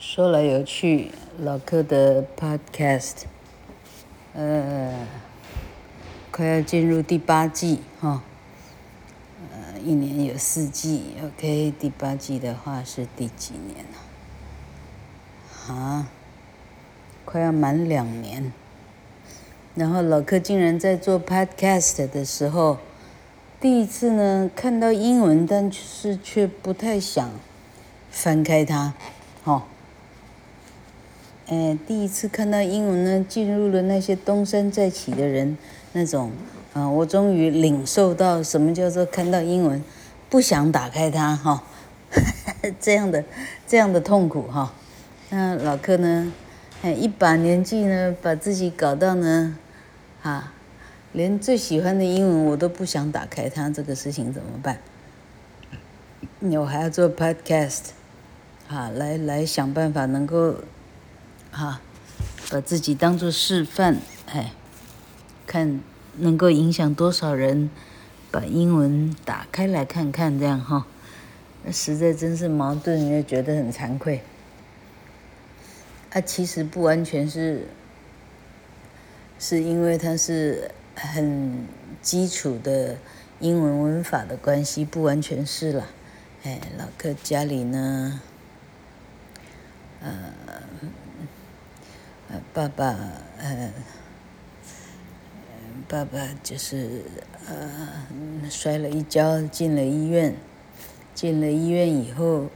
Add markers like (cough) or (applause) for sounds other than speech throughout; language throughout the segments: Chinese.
说来有趣，老柯的 Podcast，呃，快要进入第八季哈，呃，一年有四季，OK，第八季的话是第几年了？啊，快要满两年。然后老柯竟然在做 Podcast 的时候，第一次呢看到英文，但是却不太想翻开它，哦。哎，第一次看到英文呢，进入了那些东山再起的人那种，啊，我终于领受到什么叫做看到英文不想打开它哈，(laughs) 这样的这样的痛苦哈。那老柯呢，哎，一把年纪呢，把自己搞到呢，啊，连最喜欢的英文我都不想打开它，这个事情怎么办？我还要做 podcast，啊，来来想办法能够。哈，把自己当做示范，哎，看能够影响多少人，把英文打开来看看，这样哈，实在真是矛盾，又觉得很惭愧。啊，其实不完全是，是因为它是很基础的英文文法的关系，不完全是啦。哎，老柯家里呢，呃。爸爸，呃，爸爸就是呃摔了一跤，进了医院。进了医院以后，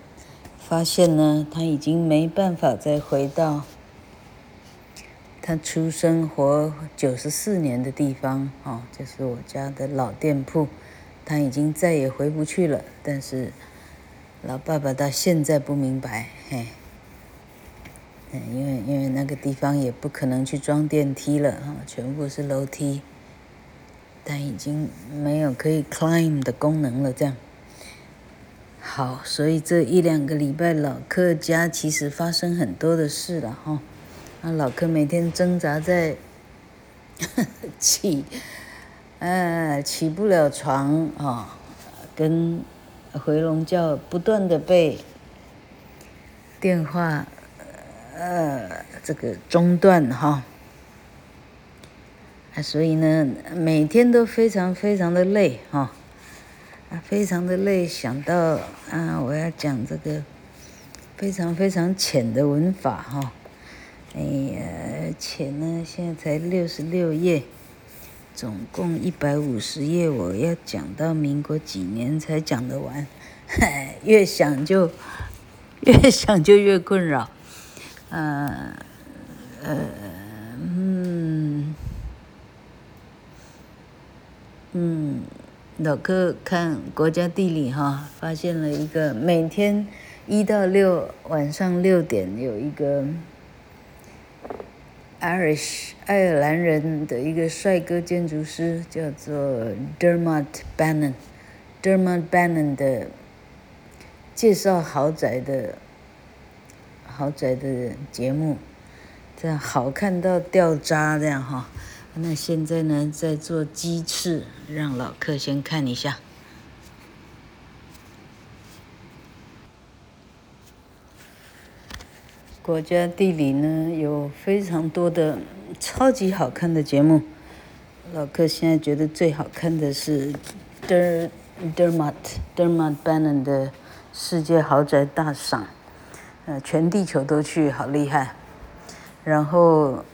发现呢，他已经没办法再回到他出生活九十四年的地方，哦，就是我家的老店铺，他已经再也回不去了。但是老爸爸到现在不明白，嘿。嗯，因为因为那个地方也不可能去装电梯了哈，全部是楼梯，但已经没有可以 climb 的功能了。这样，好，所以这一两个礼拜老柯家其实发生很多的事了哈。那老柯每天挣扎在 (laughs) 起，呃，起不了床啊，跟回笼觉不断的被电话。呃，这个中断哈，啊，所以呢，每天都非常非常的累哈，啊，非常的累，想到啊，我要讲这个非常非常浅的文法哈，哎呀，浅呢，现在才六十六页，总共一百五十页，我要讲到民国几年才讲得完，嗨，(laughs) 越想就越想就越困扰。呃，呃，嗯，嗯，老哥看国家地理哈，发现了一个每天一到六晚上六点有一个 Irish 爱尔兰人的一个帅哥建筑师，叫做 Dermot Bannon，Dermot Bannon 的介绍豪宅的。豪宅的节目，这样好看到掉渣这样哈。那现在呢，在做鸡翅，让老客先看一下。国家地理呢，有非常多的超级好看的节目。老客现在觉得最好看的是 Der Dermot Dermot Bannon 的世界豪宅大赏。呃，全地球都去，好厉害。然后，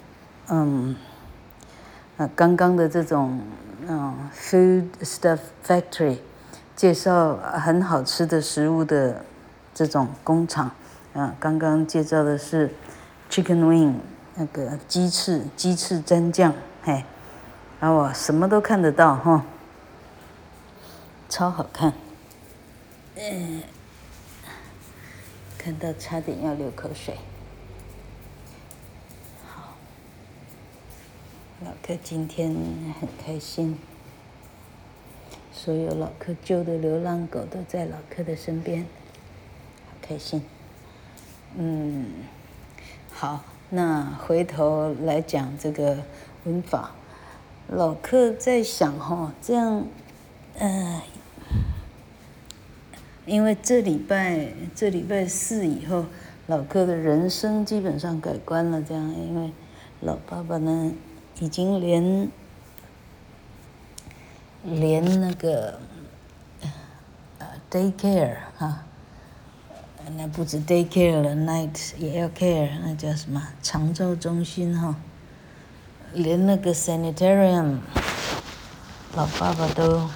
嗯，呃，刚刚的这种，嗯，Food Stuff Factory，介绍很好吃的食物的这种工厂，啊，刚刚介绍的是 Chicken Wing，那个鸡翅，鸡翅蘸酱，嘿，然后我什么都看得到哈，超好看，嗯。看到差点要流口水。好，老柯今天很开心，所有老柯救的流浪狗都在老柯的身边，好开心。嗯，好，那回头来讲这个文法，老柯在想哈，这样，呃。因为这礼拜这礼拜四以后，老哥的人生基本上改观了。这样，因为老爸爸呢，已经连连那个呃 day care 哈，那不止 day care 了，night 也要 care，那叫什么长照中心哈，连那个 sanitarium，老爸爸都。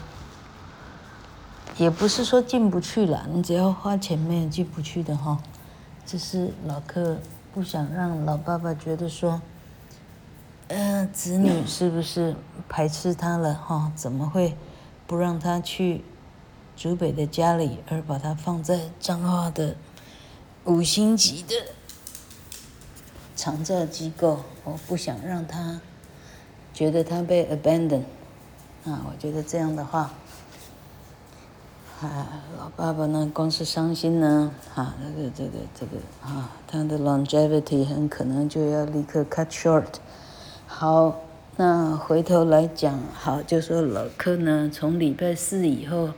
也不是说进不去了，你只要花钱没有进不去的哈。只是老克不想让老爸爸觉得说，呃，子女是不是排斥他了哈？怎么会不让他去竹北的家里，而把他放在彰化的五星级的长照机构？我不想让他觉得他被 abandon 啊，我觉得这样的话。啊，老爸爸呢，光是伤心呢，啊，这个这个这个啊，他的 longevity 很可能就要立刻 cut short。好，那回头来讲，好，就说老柯呢，从礼拜四以后，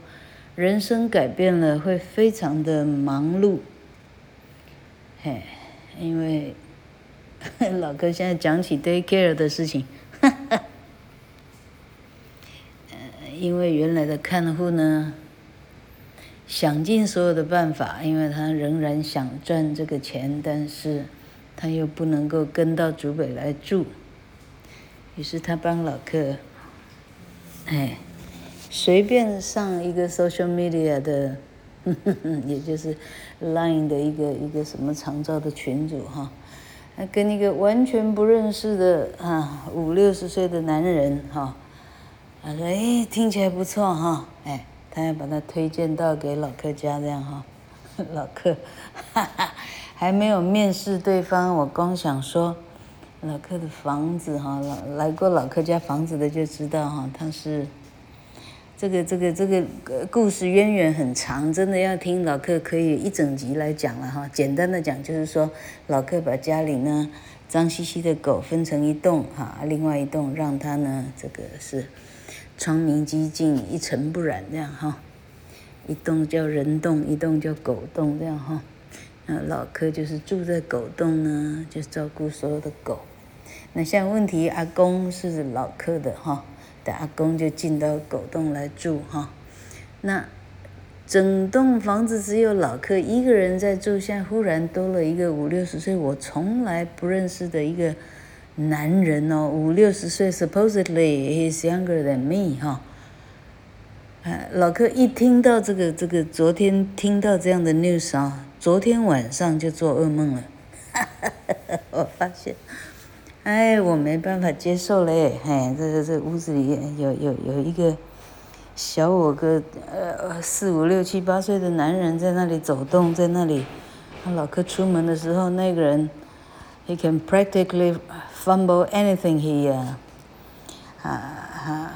人生改变了，会非常的忙碌。嘿，因为 (laughs) 老克现在讲起 day care 的事情，哈哈，呃，因为原来的看护呢。想尽所有的办法，因为他仍然想赚这个钱，但是他又不能够跟到竹北来住，于是他帮老克，哎，随便上一个 social media 的，呵 (laughs) 呵也就是 Line 的一个一个什么长照的群主哈，他跟一个完全不认识的啊五六十岁的男人哈，他说哎听起来不错哈，哎。他要把他推荐到给老客家这样哈，(laughs) 老客哈哈 (laughs) 还没有面试对方，我光想说，老客的房子哈，来来过老客家房子的就知道哈，他是这个这个这个故事渊源很长，真的要听老客可以一整集来讲了哈。简单的讲就是说，老客把家里呢脏兮兮的狗分成一栋哈，另外一栋让他呢这个是。窗明几净，一尘不染，这样哈。一栋叫人栋，一栋叫狗栋，这样哈。那老克就是住在狗洞呢，就照顾所有的狗。那像问题阿公是老克的哈，但阿公就进到狗洞来住哈。那整栋房子只有老克一个人在住，现在忽然多了一个五六十岁我从来不认识的一个。男人哦，五六十岁，supposedly he's younger than me 哈。哎，老柯一听到这个这个，昨天听到这样的 news 啊，昨天晚上就做噩梦了。哈哈哈，我发现，哎，我没办法接受嘞，哎，这个这屋子里有有有一个小我个呃四五六七八岁的男人在那里走动，在那里，老柯出门的时候，那个人，he can practically。Fumble anything he 啊哈，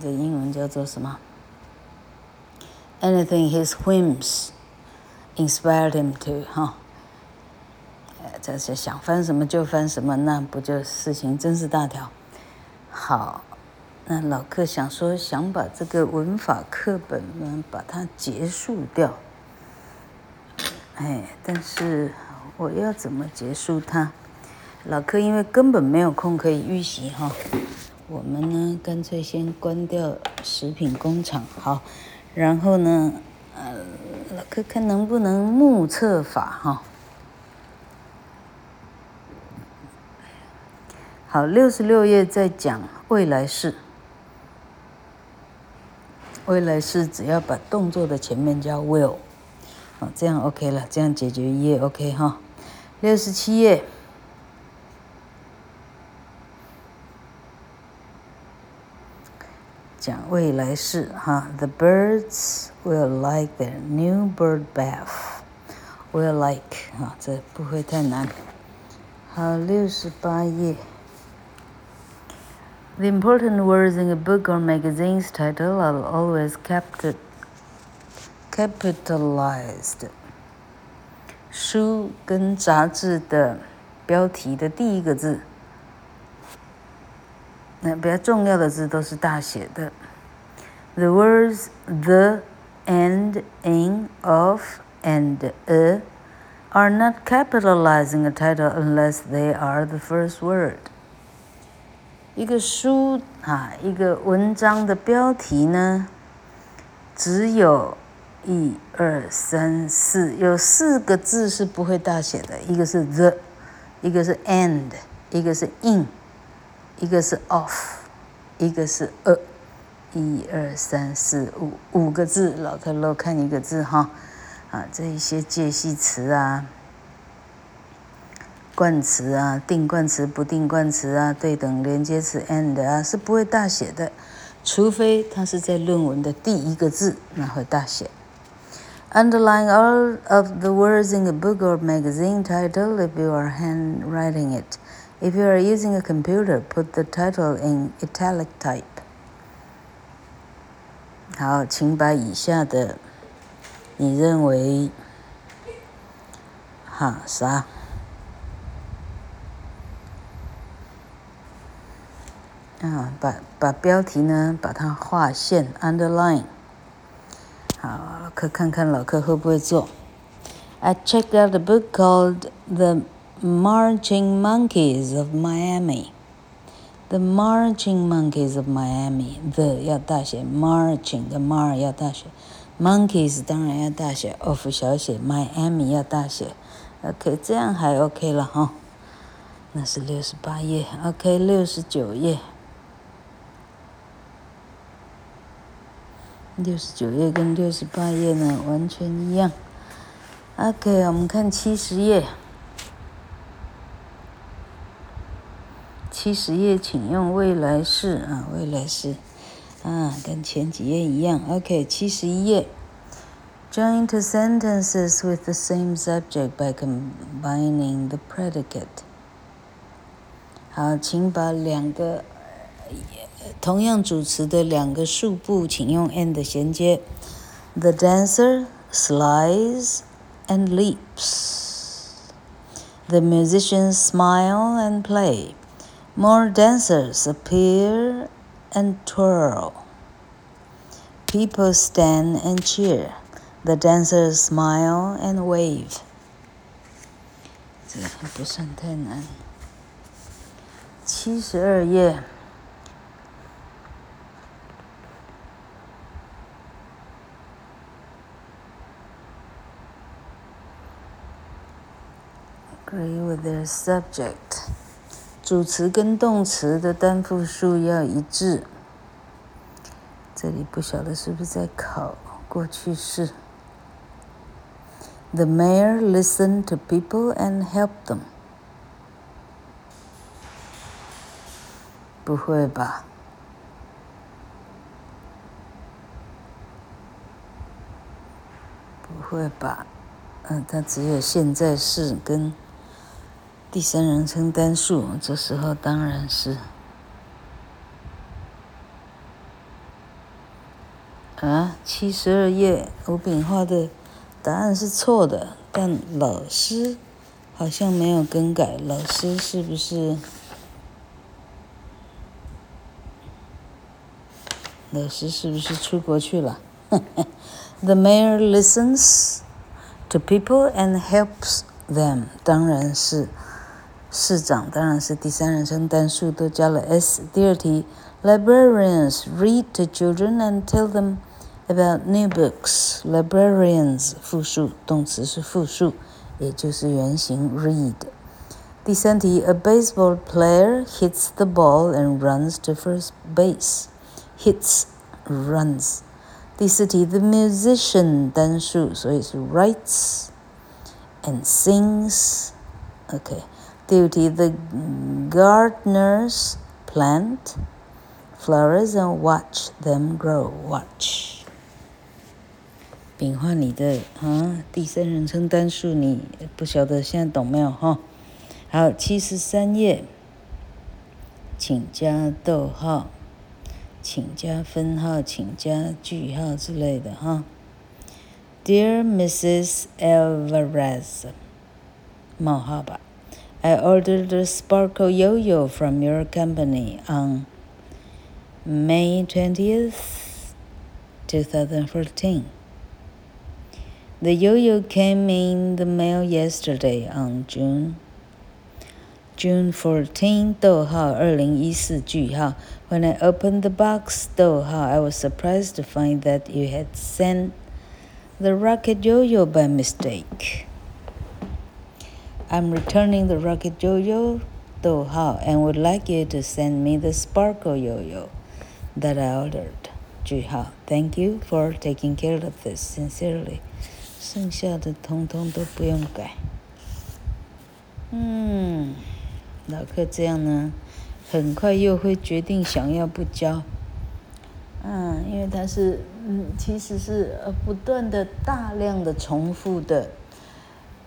这英文叫做什么？Anything his whims inspired him to 哈，呃，这是想翻什么就翻什么，那不就事情真是大条。好，那老克想说想把这个文法课本呢把它结束掉，哎，但是我要怎么结束它？老柯因为根本没有空可以预习哈，我们呢干脆先关掉食品工厂好，然后呢，呃，老柯看能不能目测法哈。好，六十六页在讲未来式，未来式只要把动作的前面加 will，好，这样 OK 了，这样解决一页 OK 哈。六十七页。未来式哈，The birds will like their new bird bath. Will like 哈，这不会太难。好，六十八页。The important words in a book or magazine's title are always capital capitalized。书跟杂志的标题的第一个字。那比较重要的字都是大写的。 The words the, and, in, of, and, a are not capitalizing a title unless they are the first word。一个书啊，一个文章的标题呢，只有一二三四，有四个字是不会大写的，一个是 the，一个是 and，一个是 in，一个是 of，一个是 a。 一二三四五五个字，老太漏看一个字哈，啊，这一些介系词啊、冠词啊、定冠词、不定冠词啊、对等连接词 and 啊，是不会大写的，除非它是在论文的第一个字，那会大写。Underline all of the words in a book or magazine title if you are handwriting it. If you are using a computer, put the title in italic type. 好，请把以下的你认为哈啥啊？把把标题呢，把它划线 （underline）。好，可看看老客会不会做。I checked out a book called The Marching Monkeys of Miami。The Marching Monkeys of Miami。The 要大写，Marching 的 Mar 要大写，Monkeys 当然要大写，of 小写，Miami 要大写。OK，这样还 OK 了哈。那是六十八页，OK，六十九页。六十九页跟六十八页呢，完全一样。OK，我们看七十页。七十页，请用未来式啊，未来式啊，跟前几页一样。OK，七十一页，Join two sentences with the same subject by combining the predicate。好，请把两个同样主词的两个数部，请用 and 衔接。The dancer slides and leaps. The musicians smile and play. More dancers appear and twirl. People stand and cheer. The dancers smile and wave. 这个不算太难。七十二页。Agree with their subject. 主词跟动词的单复数要一致。这里不晓得是不是在考过去式。The mayor listened to people and helped them。不会吧？不会吧？嗯，它只有现在式跟。第三人称单数，这时候当然是啊，七十二页吴炳画的答案是错的，但老师好像没有更改。老师是不是？老师是不是出国去了？(laughs) The mayor listens to people and helps them，当然是。市长当然是第三人称单数，都加了 s。第二题，Librarians read to children and tell them about new books. Librarians 复数，动词是复数，也就是原形 read。第三题，A baseball player hits the ball and runs to first base. Hits runs。第四题，The musician 单数，所以是 writes and sings。OK。 Duty the gardeners plant flowers and watch them grow. Watch. 丙画你的啊，第三人称单数，你不晓得现在懂没有哈？好，七十三页，请加逗号，请加分号，请加句号之类的哈。Dear Mrs. Alvarez，冒号吧。 I ordered a sparkle yo-yo from your company on May 20th, 2014. The yo-yo came in the mail yesterday on June June 14. 逗号二零一四句号 When I opened the box. 逗号 I was surprised to find that you had sent the rocket yo-yo by mistake. I'm returning the rocket yo-yo. 逗号 and would like you to send me the sparkle yo-yo that I ordered. 句号 Thank you for taking care of this sincerely. 剩下的通通都不用改。嗯，老克这样呢，很快又会决定想要不交。嗯，因为他是嗯，其实是呃不断的大量的重复的，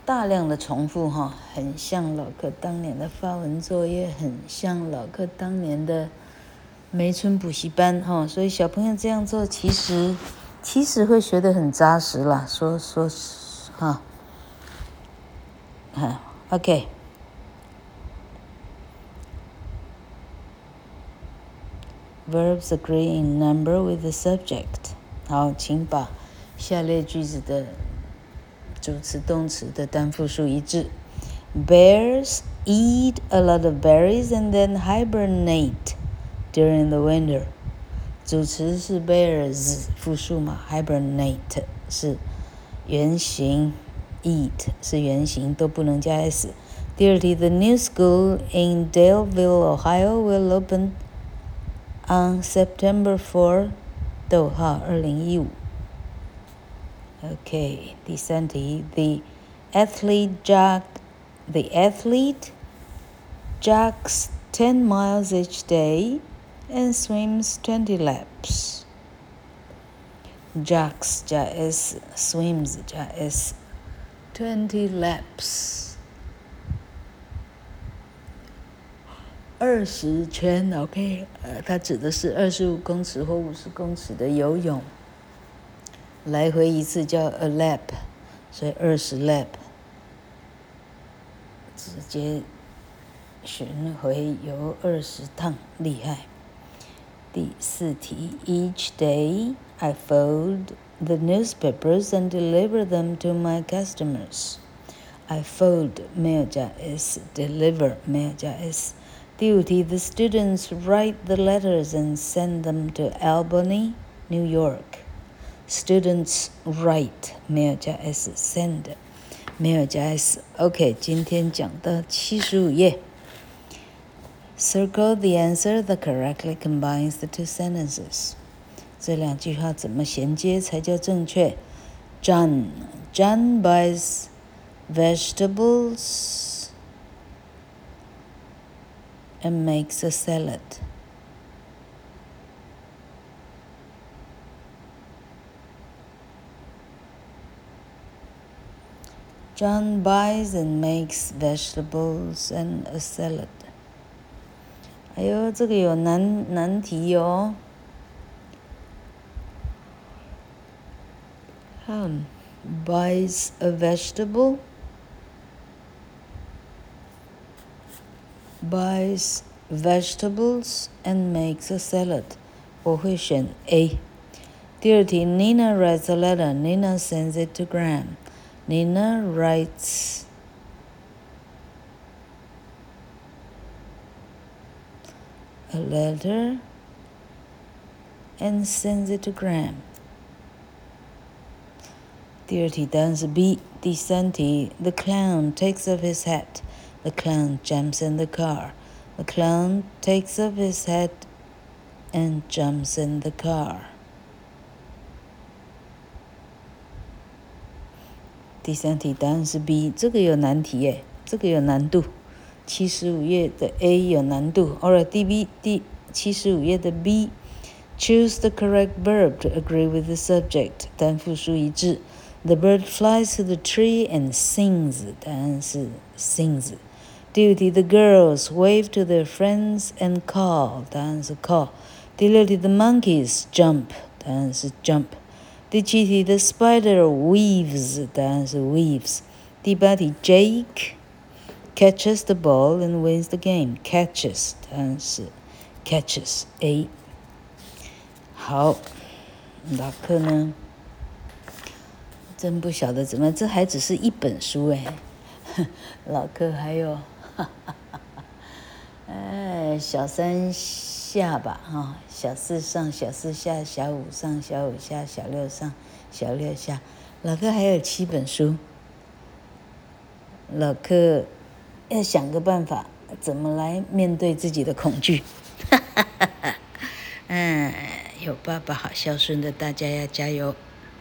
大量的重复哈，很像老克当年的发文作业，很像老克当年的梅村补习班哈，所以小朋友这样做其实。其实会学得很扎实啦，说说哈，哈，OK。Verbs agree in number with the subject。好，请把下列句子的主词、动词的单复数一致。Bears eat a lot of berries and then hibernate during the winter. 主词是 bears 复数嘛，hibernate 是原形，eat 是原形，都不能加 s。第二题，The new school in Daleville, Ohio will open on September 4，逗号二零一五。 OK，第三题，The athlete jog，The athlete jogs ten miles each day。and swims twenty laps. Jogs 加 s，swims 加 s，twenty laps，二十圈，OK，呃，它指的是二十五公尺或五十公尺的游泳， 来回一次叫 a lap，所以二十 lap，直接巡回游二十趟，厉害。第四题，Each day I fold the newspapers and deliver them to my customers. I fold 没有加 s，deliver 没有加 s。第五题，The students write the letters and send them to Albany, New York. Students write 没有加 s，send 没有加 s。OK，今天讲到七十五页。Circle the answer that correctly combines the two sentences。这两句话怎么衔接才叫正确？John John buys vegetables and makes a salad. John buys and makes vegetables and a salad. 哎呦，这个有难难题哟。Um, buys a vegetable. Buys vegetables and makes a salad. 我会选 A。第二题，Nina writes a letter. Nina sends it to Graham. Nina writes. a letter and sends it to Graham. 第二题答案是 B。第三题，The clown takes off his hat. The clown jumps in the car. The clown takes off his hat and jumps in the car. 第三题答案是 B。这个有难题耶，这个有难度。七十五页的 A 有难度。Alright，第 B 第七十五页的 B，choose the correct verb to agree with the subject，单复数一致。The bird flies to the tree and sings，答案是 sings。第五题，The girls wave to their friends and call，答案是 call。第六题，The monkeys jump，答案是 jump。 第七题，The spider weaves，答案是 weaves。第八题，Jake。catches the ball and wins the game. Catches，答案是 catches A。好，老克呢？ 真不晓得怎么，这还只是一本书哎。老柯还有，哎，小三 (laughs) (laughs) 下吧哈，小四上，小四下，小五上，小五下，小六上，小六下。老哥还有七本书。老哥要想个办法，怎么来面对自己的恐惧？哈哈哈哈嗯，有爸爸好孝顺的，大家要加油。